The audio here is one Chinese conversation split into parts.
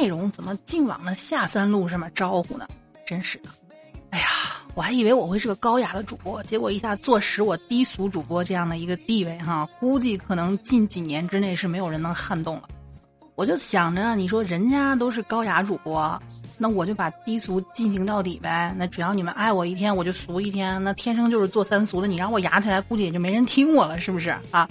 内容怎么净往那下三路上面招呼呢？真是的，哎呀，我还以为我会是个高雅的主播，结果一下坐实我低俗主播这样的一个地位哈，估计可能近几年之内是没有人能撼动了。我就想着，你说人家都是高雅主播，那我就把低俗进行到底呗。那只要你们爱我一天，我就俗一天。那天生就是做三俗的，你让我雅起来，估计也就没人听我了，是不是啊？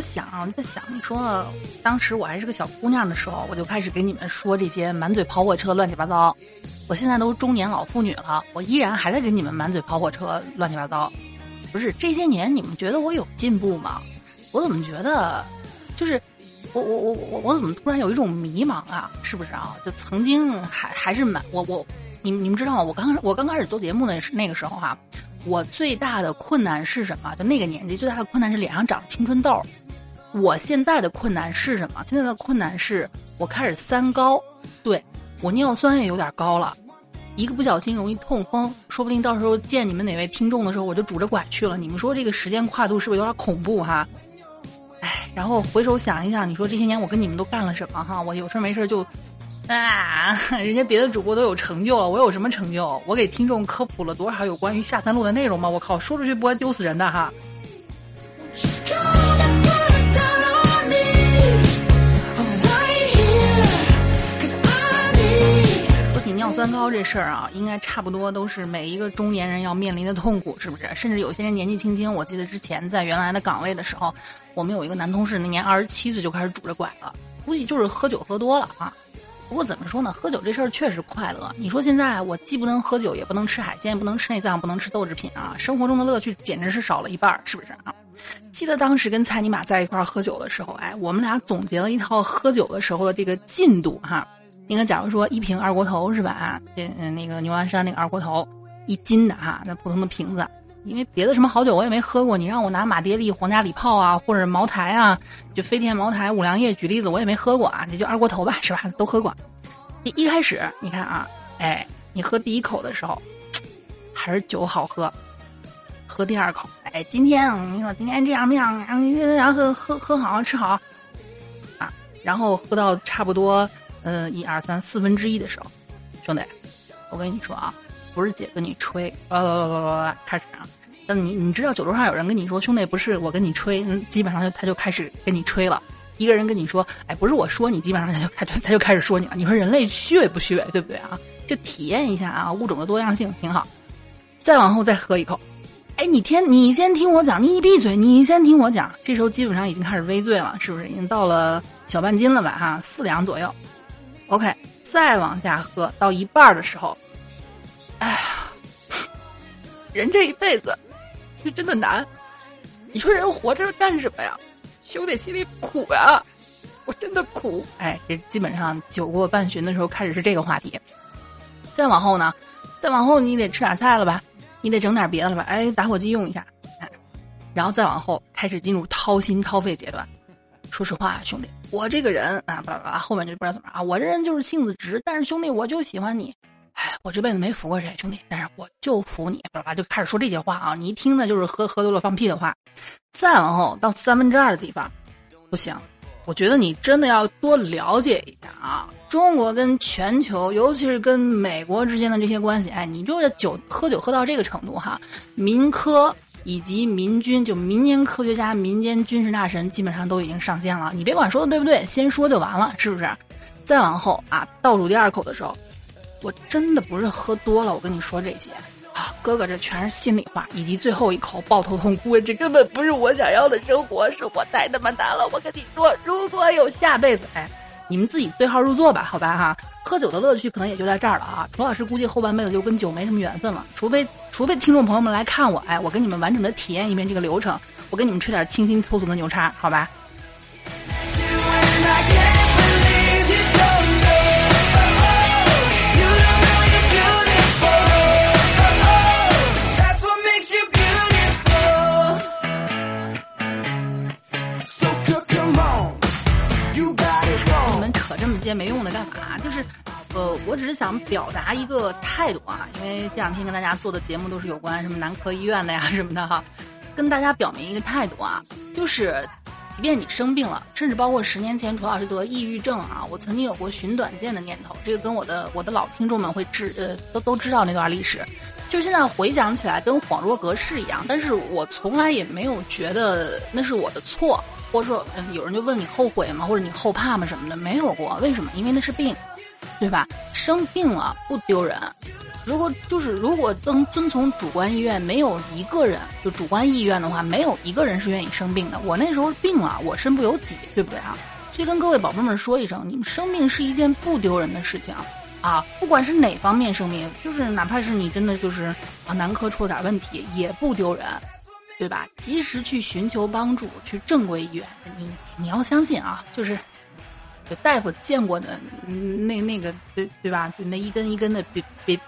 就想，在想，你说当时我还是个小姑娘的时候，我就开始给你们说这些满嘴跑火车、乱七八糟。我现在都中年老妇女了，我依然还在给你们满嘴跑火车、乱七八糟。不是这些年你们觉得我有进步吗？我怎么觉得，就是我我我我我怎么突然有一种迷茫啊？是不是啊？就曾经还还是蛮我我你你们知道吗？我刚我刚开始做节目的那个时候哈，我最大的困难是什么？就那个年纪最大的困难是脸上长青春痘。我现在的困难是什么？现在的困难是我开始三高，对我尿酸也有点高了。一个不小心容易痛风，说不定到时候见你们哪位听众的时候，我就拄着拐去了。你们说这个时间跨度是不是有点恐怖哈？哎，然后回首想一想，你说这些年我跟你们都干了什么哈？我有事没事就，啊，人家别的主播都有成就了，我有什么成就？我给听众科普了多少有关于下三路的内容吗？我靠，说出去不会丢死人的哈。酸高这事儿啊，应该差不多都是每一个中年人要面临的痛苦，是不是？甚至有些人年纪轻轻，我记得之前在原来的岗位的时候，我们有一个男同事，那年二十七岁就开始拄着拐了，估计就是喝酒喝多了啊。不过怎么说呢，喝酒这事儿确实快乐。你说现在我既不能喝酒，也不能吃海鲜，不能吃内脏，不能吃豆制品啊，生活中的乐趣简直是少了一半，是不是啊？记得当时跟蔡尼玛在一块儿喝酒的时候，哎，我们俩总结了一套喝酒的时候的这个进度哈。你看，假如说一瓶二锅头是吧？啊这那个牛栏山那个二锅头，一斤的哈，那普通的瓶子。因为别的什么好酒我也没喝过，你让我拿马爹利、皇家礼炮啊，或者茅台啊，就飞天茅台、五粮液举例子，我也没喝过啊。这就二锅头吧，是吧？都喝过。一一开始你看啊，哎，你喝第一口的时候，还是酒好喝。喝第二口，哎，今天你说今天这样那样，然后喝喝喝好吃好，啊，然后喝到差不多。呃，一二三四分之一的时候，兄弟，我跟你说啊，不是姐跟你吹，呃，开始啊。但你你知道酒桌上有人跟你说，兄弟，不是我跟你吹，基本上就他就开始跟你吹了。一个人跟你说，哎，不是我说你，基本上他就他就他就开始说你了。你说人类虚伪不虚伪，对不对啊？就体验一下啊，物种的多样性挺好。再往后再喝一口，哎，你天，你先听我讲，你闭嘴，你先听我讲。这时候基本上已经开始微醉了，是不是？已经到了小半斤了吧？哈，四两左右。OK，再往下喝到一半的时候，哎呀，人这一辈子就真的难。你说人活着干什么呀？兄弟心里苦呀，我真的苦。哎，这基本上酒过半巡的时候开始是这个话题。再往后呢，再往后你得吃点菜了吧？你得整点别的了吧？哎，打火机用一下。然后再往后开始进入掏心掏肺阶段。说实话，兄弟，我这个人啊，不不，后面就不知道怎么啊。我这人就是性子直，但是兄弟，我就喜欢你。哎，我这辈子没服过谁，兄弟，但是我就服你。叭叭就开始说这些话啊，你一听呢就是喝喝多了放屁的话。再往后到三分之二的地方，不行，我觉得你真的要多了解一下啊，中国跟全球，尤其是跟美国之间的这些关系。哎，你就是酒喝酒喝到这个程度哈，民科。以及民军，就民间科学家、民间军事大神，基本上都已经上线了。你别管说的对不对，先说就完了，是不是？再往后啊，倒数第二口的时候，我真的不是喝多了，我跟你说这些啊，哥哥，这全是心里话。以及最后一口抱头痛哭，这根本不是我想要的生活，生活太他妈难了。我跟你说，如果有下辈子，哎。你们自己对号入座吧，好吧哈。喝酒的乐趣可能也就在这儿了啊。楚老师估计后半辈子就跟酒没什么缘分了，除非除非听众朋友们来看我，哎，我给你们完整的体验一遍这个流程，我给你们吹点清新脱俗的牛叉，好吧。想表达一个态度啊，因为这两天跟大家做的节目都是有关什么男科医院的呀 什么的哈，跟大家表明一个态度啊，就是，即便你生病了，甚至包括十年前楚老师得抑郁症啊，我曾经有过寻短见的念头。这个跟我的我的老听众们会知呃都都知道那段历史，就是现在回想起来跟恍若隔世一样。但是我从来也没有觉得那是我的错，或者说嗯有人就问你后悔吗，或者你后怕吗什么的，没有过。为什么？因为那是病，对吧？生病了不丢人。如果就是如果遵遵从主观意愿，没有一个人就主观意愿的话，没有一个人是愿意生病的。我那时候病了，我身不由己，对不对啊？所以跟各位宝贝们说一声，你们生病是一件不丢人的事情啊！不管是哪方面生病，就是哪怕是你真的就是啊男科出了点问题，也不丢人，对吧？及时去寻求帮助，去正规医院。你你要相信啊，就是就大夫见过的那那个对对吧？就那一根一根的别别。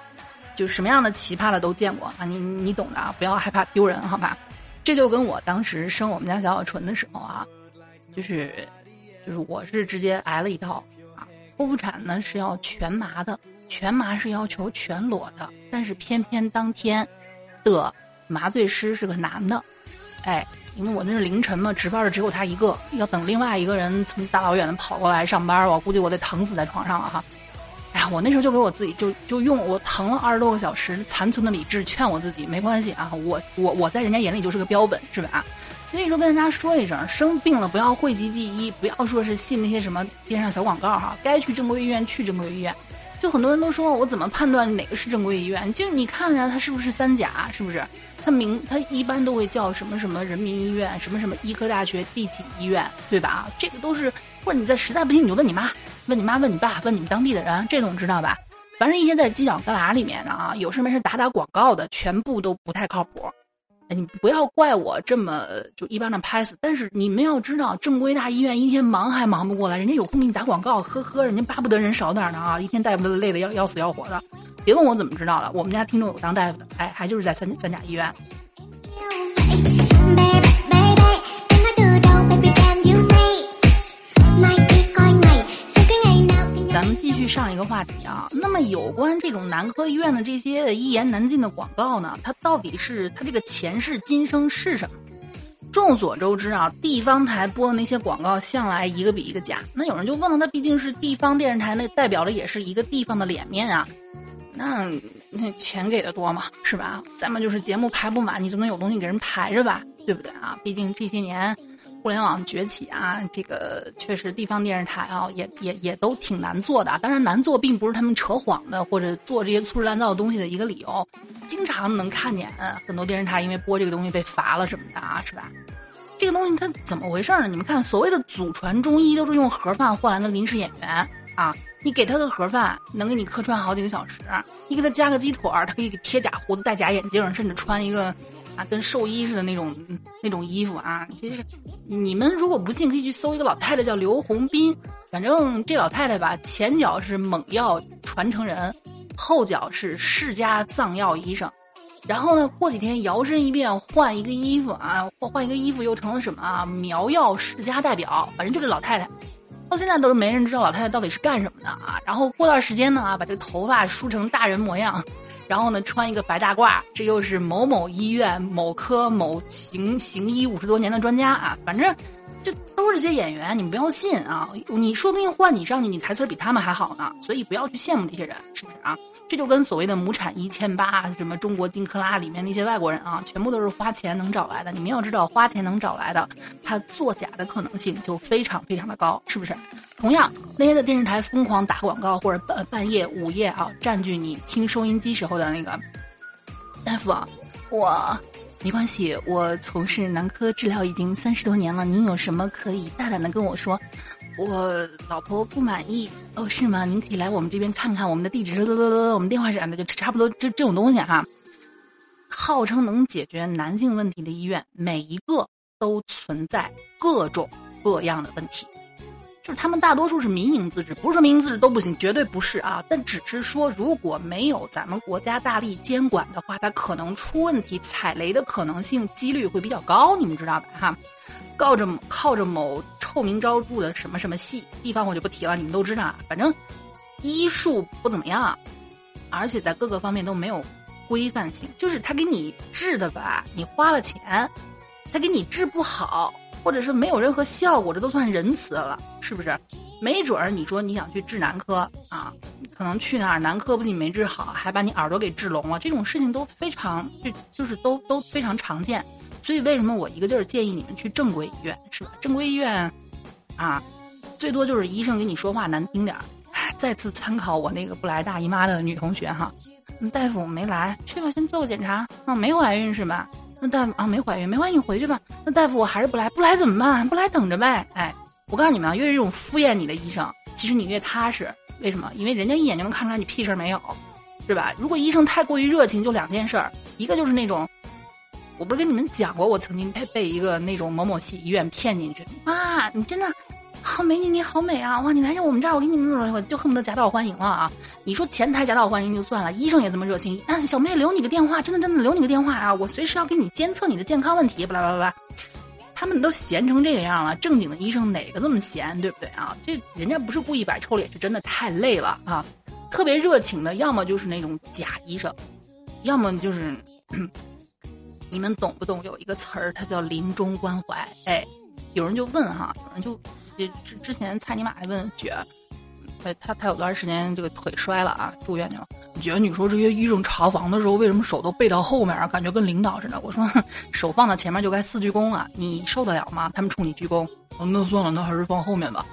就什么样的奇葩的都见过啊，你你懂的啊，不要害怕丢人，好吧？这就跟我当时生我们家小小纯的时候啊，就是就是我是直接挨了一刀啊。剖腹产呢是要全麻的，全麻是要求全裸的，但是偏偏当天的麻醉师是个男的，哎，因为我那是凌晨嘛，值班的只有他一个，要等另外一个人从大老远的跑过来上班，我估计我得疼死在床上了哈。哎呀我那时候就给我自己就就用我疼了二十多个小时残存的理智劝我自己没关系啊，我我我在人家眼里就是个标本是吧？所以说跟大家说一声，生病了不要讳疾忌医，不要说是信那些什么电视上小广告哈，该去正规医院去正规医院。就很多人都说我怎么判断哪个是正规医院？就你看一下它是不是三甲，是不是？他名他一般都会叫什么什么人民医院，什么什么医科大学第几医院，对吧？这个都是，或者你在实在不行你就问你妈。问你妈，问你爸，问你们当地的人，这总知道吧？凡是一天在犄角旮旯里面的啊，有事没事打打广告的，全部都不太靠谱。你不要怪我这么就一巴掌拍死。但是你们要知道，正规大医院一天忙还忙不过来，人家有空给你打广告，呵呵，人家巴不得人少点呢啊！一天大夫都累得要要死要活的。别问我怎么知道的，我们家听众有当大夫的，哎，还就是在三三甲医院。咱们继续上一个话题啊，那么有关这种男科医院的这些一言难尽的广告呢，它到底是它这个前世今生是什么？众所周知啊，地方台播的那些广告向来一个比一个假。那有人就问了，那毕竟是地方电视台，那代表的也是一个地方的脸面啊，那那钱给的多嘛，是吧？再么就是节目排不满，你总得有东西给人排着吧，对不对啊？毕竟这些年。互联网崛起啊，这个确实地方电视台啊，也也也都挺难做的。当然，难做并不是他们扯谎的或者做这些粗制滥造的东西的一个理由。经常能看见很多电视台因为播这个东西被罚了什么的啊，是吧？这个东西它怎么回事呢？你们看，所谓的祖传中医都是用盒饭换来的临时演员啊。你给他个盒饭，能给你客串好几个小时。你给他加个鸡腿儿，他可以贴假胡子、戴假眼镜，甚至穿一个。啊，跟兽医似的那种那种衣服啊，其实你们如果不信，可以去搜一个老太太叫刘红斌。反正这老太太吧，前脚是猛药传承人，后脚是世家藏药医生。然后呢，过几天摇身一变换一个衣服啊，换换一个衣服又成了什么啊？苗药世家代表。反正就这老太太，到现在都是没人知道老太太到底是干什么的啊。然后过段时间呢啊，把这个头发梳成大人模样。然后呢，穿一个白大褂，这又是某某医院某科某行行医五十多年的专家啊，反正这都是些演员，你们不要信啊！你说不定换你上去，你台词比他们还好呢，所以不要去羡慕这些人，是不是啊？这就跟所谓的亩产一千八，什么中国金克拉里面那些外国人啊，全部都是花钱能找来的。你们要知道，花钱能找来的，他作假的可能性就非常非常的高，是不是？同样，那些在电视台疯狂打广告，或者半半夜午夜啊，占据你听收音机时候的那个大夫，我没关系，我从事男科治疗已经三十多年了。您有什么可以大胆的跟我说？我老婆不满意哦，是吗？您可以来我们这边看看，我们的地址是我们电话是的，就差不多这这种东西哈。号称能解决男性问题的医院，每一个都存在各种各样的问题，就是他们大多数是民营资质，不是说民营资质都不行，绝对不是啊。但只是说，如果没有咱们国家大力监管的话，它可能出问题、踩雷的可能性几率会比较高，你们知道吧？哈。靠着靠着某臭名昭著的什么什么系地方，我就不提了，你们都知道。反正医术不怎么样，而且在各个方面都没有规范性。就是他给你治的吧，你花了钱，他给你治不好，或者是没有任何效果，这都算仁慈了，是不是？没准儿你说你想去治男科啊，可能去哪儿男科不仅没治好，还把你耳朵给治聋了，这种事情都非常就就是都都非常常见。所以为什么我一个劲儿建议你们去正规医院，是吧？正规医院啊，最多就是医生给你说话难听点儿。再次参考我那个不来大姨妈的女同学哈，大夫没来，去吧，先做个检查啊，没怀孕是吧？那大夫啊，没怀孕，没怀孕，你回去吧。那大夫，我还是不来，不来怎么办？不来等着呗。哎，我告诉你们啊，越是这种敷衍你的医生，其实你越踏实。为什么？因为人家一眼就能看出来你屁事儿没有，是吧？如果医生太过于热情，就两件事儿，一个就是那种，我不是跟你们讲过，我曾经被被一个那种某某系医院骗进去，哇，你真的。好美女，你好美啊！哇，你来我们这儿，我给你们，我就恨不得夹道欢迎了啊！你说前台夹道欢迎就算了，医生也这么热情。啊，小妹留你个电话，真的真的留你个电话啊！我随时要给你监测你的健康问题，巴拉巴拉巴。他们都闲成这个样了，正经的医生哪个这么闲，对不对啊？这人家不是故意摆臭脸，是真的太累了啊！特别热情的，要么就是那种假医生，要么就是，你们懂不懂？有一个词儿，它叫临终关怀。哎，有人就问哈，有人就。之之前蔡尼玛还问姐，他他他有段时间这个腿摔了啊，住院去了。姐，你说这些医生查房的时候，为什么手都背到后面啊？感觉跟领导似的。我说，手放到前面就该四鞠躬了，你受得了吗？他们冲你鞠躬，那算了，那还是放后面吧。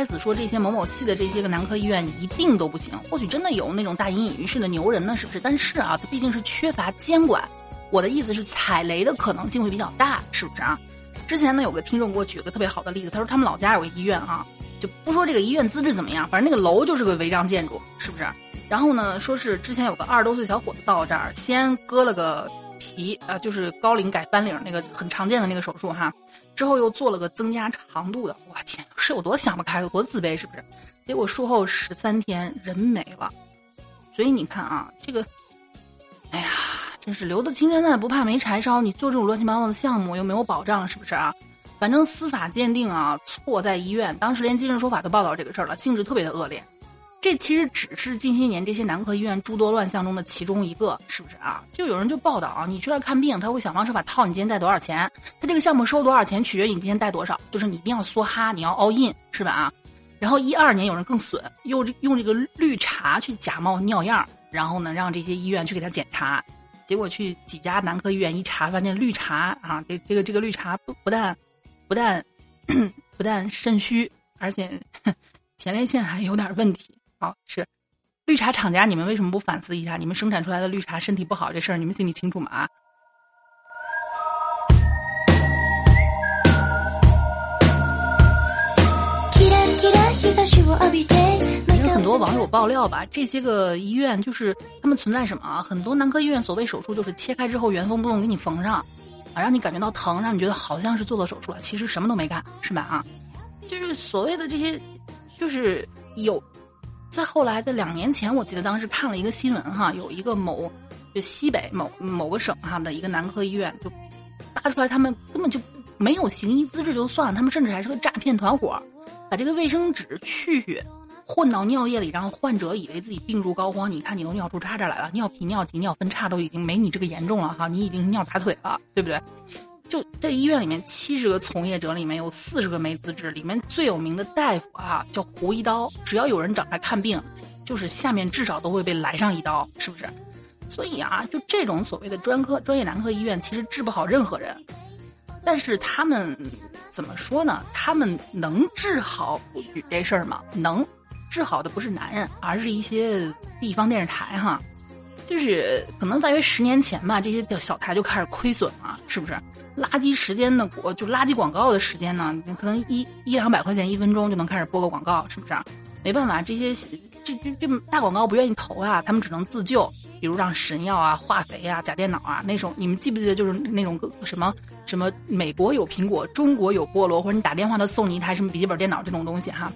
开始说这些某某系的这些个男科医院一定都不行，或许真的有那种大隐隐于市的牛人呢，是不是？但是啊，它毕竟是缺乏监管。我的意思是踩雷的可能性会比较大，是不是啊？之前呢有个听众给我举个特别好的例子，他说他们老家有个医院啊，就不说这个医院资质怎么样，反正那个楼就是个违章建筑，是不是？然后呢，说是之前有个二十多岁小伙子到这儿，先割了个皮啊，就是高领改翻领那个很常见的那个手术哈。之后又做了个增加长度的，我天，是有多想不开，有多自卑，是不是？结果术后十三天人没了，所以你看啊，这个，哎呀，真是留得青山在，不怕没柴烧。你做这种乱七八糟的项目又没有保障，是不是啊？反正司法鉴定啊，错在医院。当时连今日说法都报道这个事儿了，性质特别的恶劣。这其实只是近些年这些男科医院诸多乱象中的其中一个，是不是啊？就有人就报道啊，你去那儿看病，他会想方设法套你今天带多少钱，他这个项目收多少钱取决于你今天带多少，就是你一定要梭哈，你要 all in，是吧啊？然后一二年有人更损，用用这个绿茶去假冒尿样，然后呢让这些医院去给他检查，结果去几家男科医院一查，发现绿茶啊，这这个这个绿茶不不但不但 不但肾虚，而且 前列腺还有点问题。好是，绿茶厂家，你们为什么不反思一下？你们生产出来的绿茶身体不好这事儿，你们心里清楚吗？啊？有很多网友爆料吧，这些个医院就是他们存在什么啊？很多男科医院所谓手术就是切开之后原封不动给你缝上，啊，让你感觉到疼，让你觉得好像是做了手术了，其实什么都没干，是吧？啊，就是所谓的这些，就是有。再后来的两年前，我记得当时看了一个新闻哈，有一个某就西北某某个省哈的一个男科医院，就扒出来他们根本就没有行医资质就算了，他们甚至还是个诈骗团伙，把这个卫生纸去去混到尿液里，然后患者以为自己病入膏肓，你看你都尿出渣渣来了，尿频、尿急、尿分叉都已经没你这个严重了哈，你已经尿砸腿了，对不对？就在医院里面，七十个从业者里面有四十个没资质。里面最有名的大夫啊，叫胡一刀。只要有人找他看病，就是下面至少都会被来上一刀，是不是？所以啊，就这种所谓的专科专业男科医院，其实治不好任何人。但是他们怎么说呢？他们能治好不举这事儿吗？能治好的不是男人，而是一些地方电视台哈。就是可能大约十年前吧，这些小台就开始亏损了，是不是？垃圾时间的广就垃圾广告的时间呢？可能一一两百块钱一分钟就能开始播个广告，是不是？没办法，这些这这这大广告不愿意投啊，他们只能自救，比如让神药啊、化肥啊、假电脑啊那种。你们记不记得就是那种什么什么美国有苹果，中国有菠萝，或者你打电话他送你一台什么笔记本电脑这种东西哈？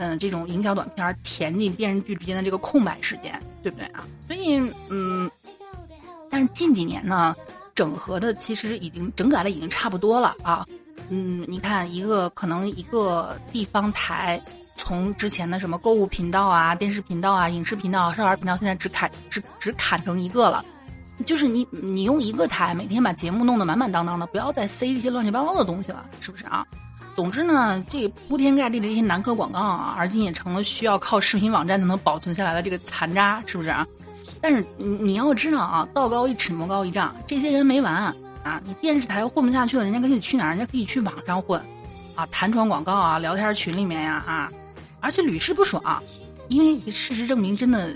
嗯，这种营销短片填进电视剧之间的这个空白时间，对不对啊？所以，嗯，但是近几年呢，整合的其实已经整改的已经差不多了啊。嗯，你看一个可能一个地方台，从之前的什么购物频道啊、电视频道啊、影视频道、少儿频道，现在只砍只只砍成一个了。就是你你用一个台每天把节目弄得满满当当的，不要再塞这些乱七八糟的东西了，是不是啊？总之呢，这铺天盖地的这些男科广告啊，而今也成了需要靠视频网站才能保存下来的这个残渣，是不是啊？但是你你要知道啊，道高一尺，魔高一丈，这些人没完。啊，你电视台混不下去了，人家可以去哪儿？人家可以去网上混，啊，弹窗广告啊，聊天群里面呀，啊，而且屡试不爽，因为事实证明，真的，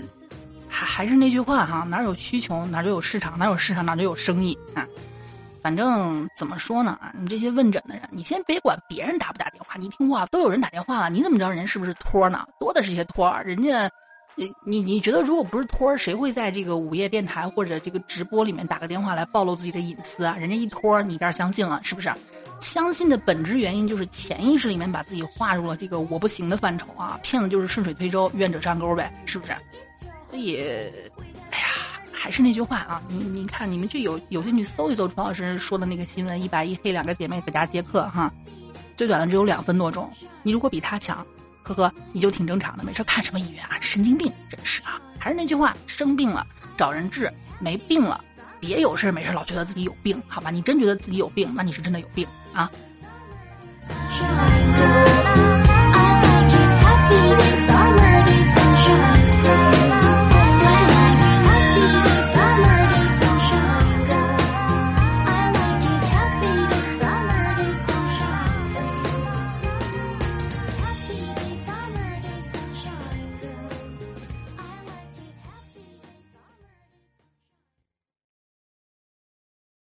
还还是那句话哈，哪有需求哪就有市场，哪有市场哪就有生意啊。反正怎么说呢啊？你这些问诊的人，你先别管别人打不打电话，你听话都有人打电话了，你怎么知道人是不是托呢？多的是些托，人家。你你你觉得如果不是托，谁会在这个午夜电台或者这个直播里面打个电话来暴露自己的隐私啊？人家一托，你这儿相信了，是不是？相信的本质原因就是潜意识里面把自己划入了这个我不行的范畴啊，骗子就是顺水推舟，愿者上钩呗，是不是？所以，还是那句话啊，你你看，你们就有有兴趣搜一搜楚老师说的那个新闻，一白一黑两个姐妹在家接客哈，最短的只有两分多钟，你如果比他强。呵呵，你就挺正常的，没事看什么医院啊？神经病，真是啊！还是那句话，生病了找人治，没病了别有事没事老觉得自己有病，好吧？你真觉得自己有病，那你是真的有病啊！